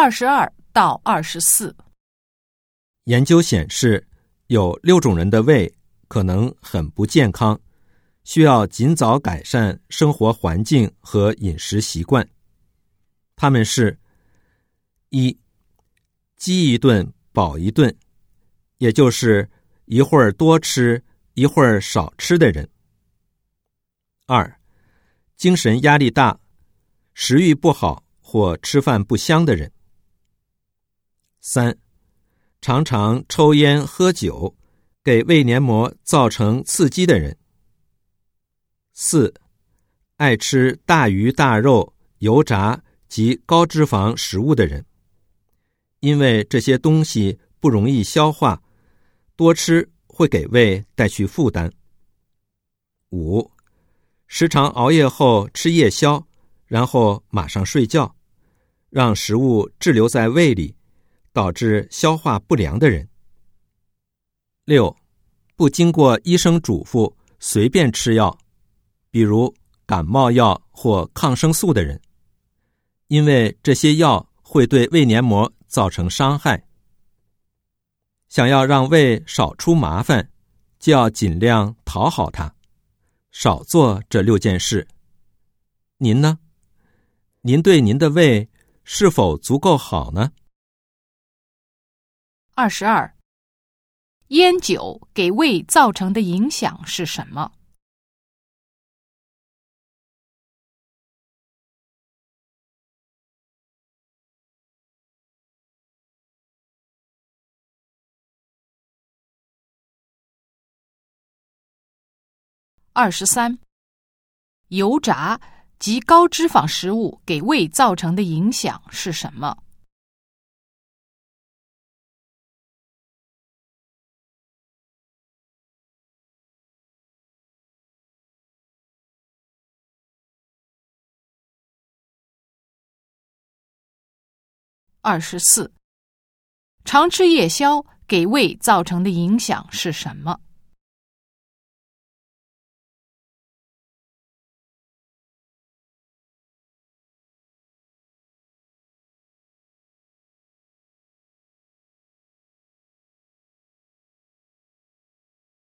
二十二到二十四。研究显示，有六种人的胃可能很不健康，需要尽早改善生活环境和饮食习惯。他们是：一、饥一顿饱一顿，也就是一会儿多吃一会儿少吃的人；二、精神压力大、食欲不好或吃饭不香的人；三。常常抽烟喝酒，给胃黏膜造成刺激的人；四、爱吃大鱼大肉、油炸及高脂肪食物的人，因为这些东西不容易消化，多吃会给胃带去负担；五、时常熬夜后吃夜宵，然后马上睡觉，让食物滞留在胃里。导致消化不良的人。六，不经过医生嘱咐随便吃药，比如感冒药或抗生素的人，因为这些药会对胃黏膜造成伤害。想要让胃少出麻烦，就要尽量讨好它，少做这六件事。您呢？您对您的胃是否足够好呢？二十二，烟酒给胃造成的影响是什么？二十三，油炸及高脂肪食物给胃造成的影响是什么？二十四，常吃夜宵给胃造成的影响是什么？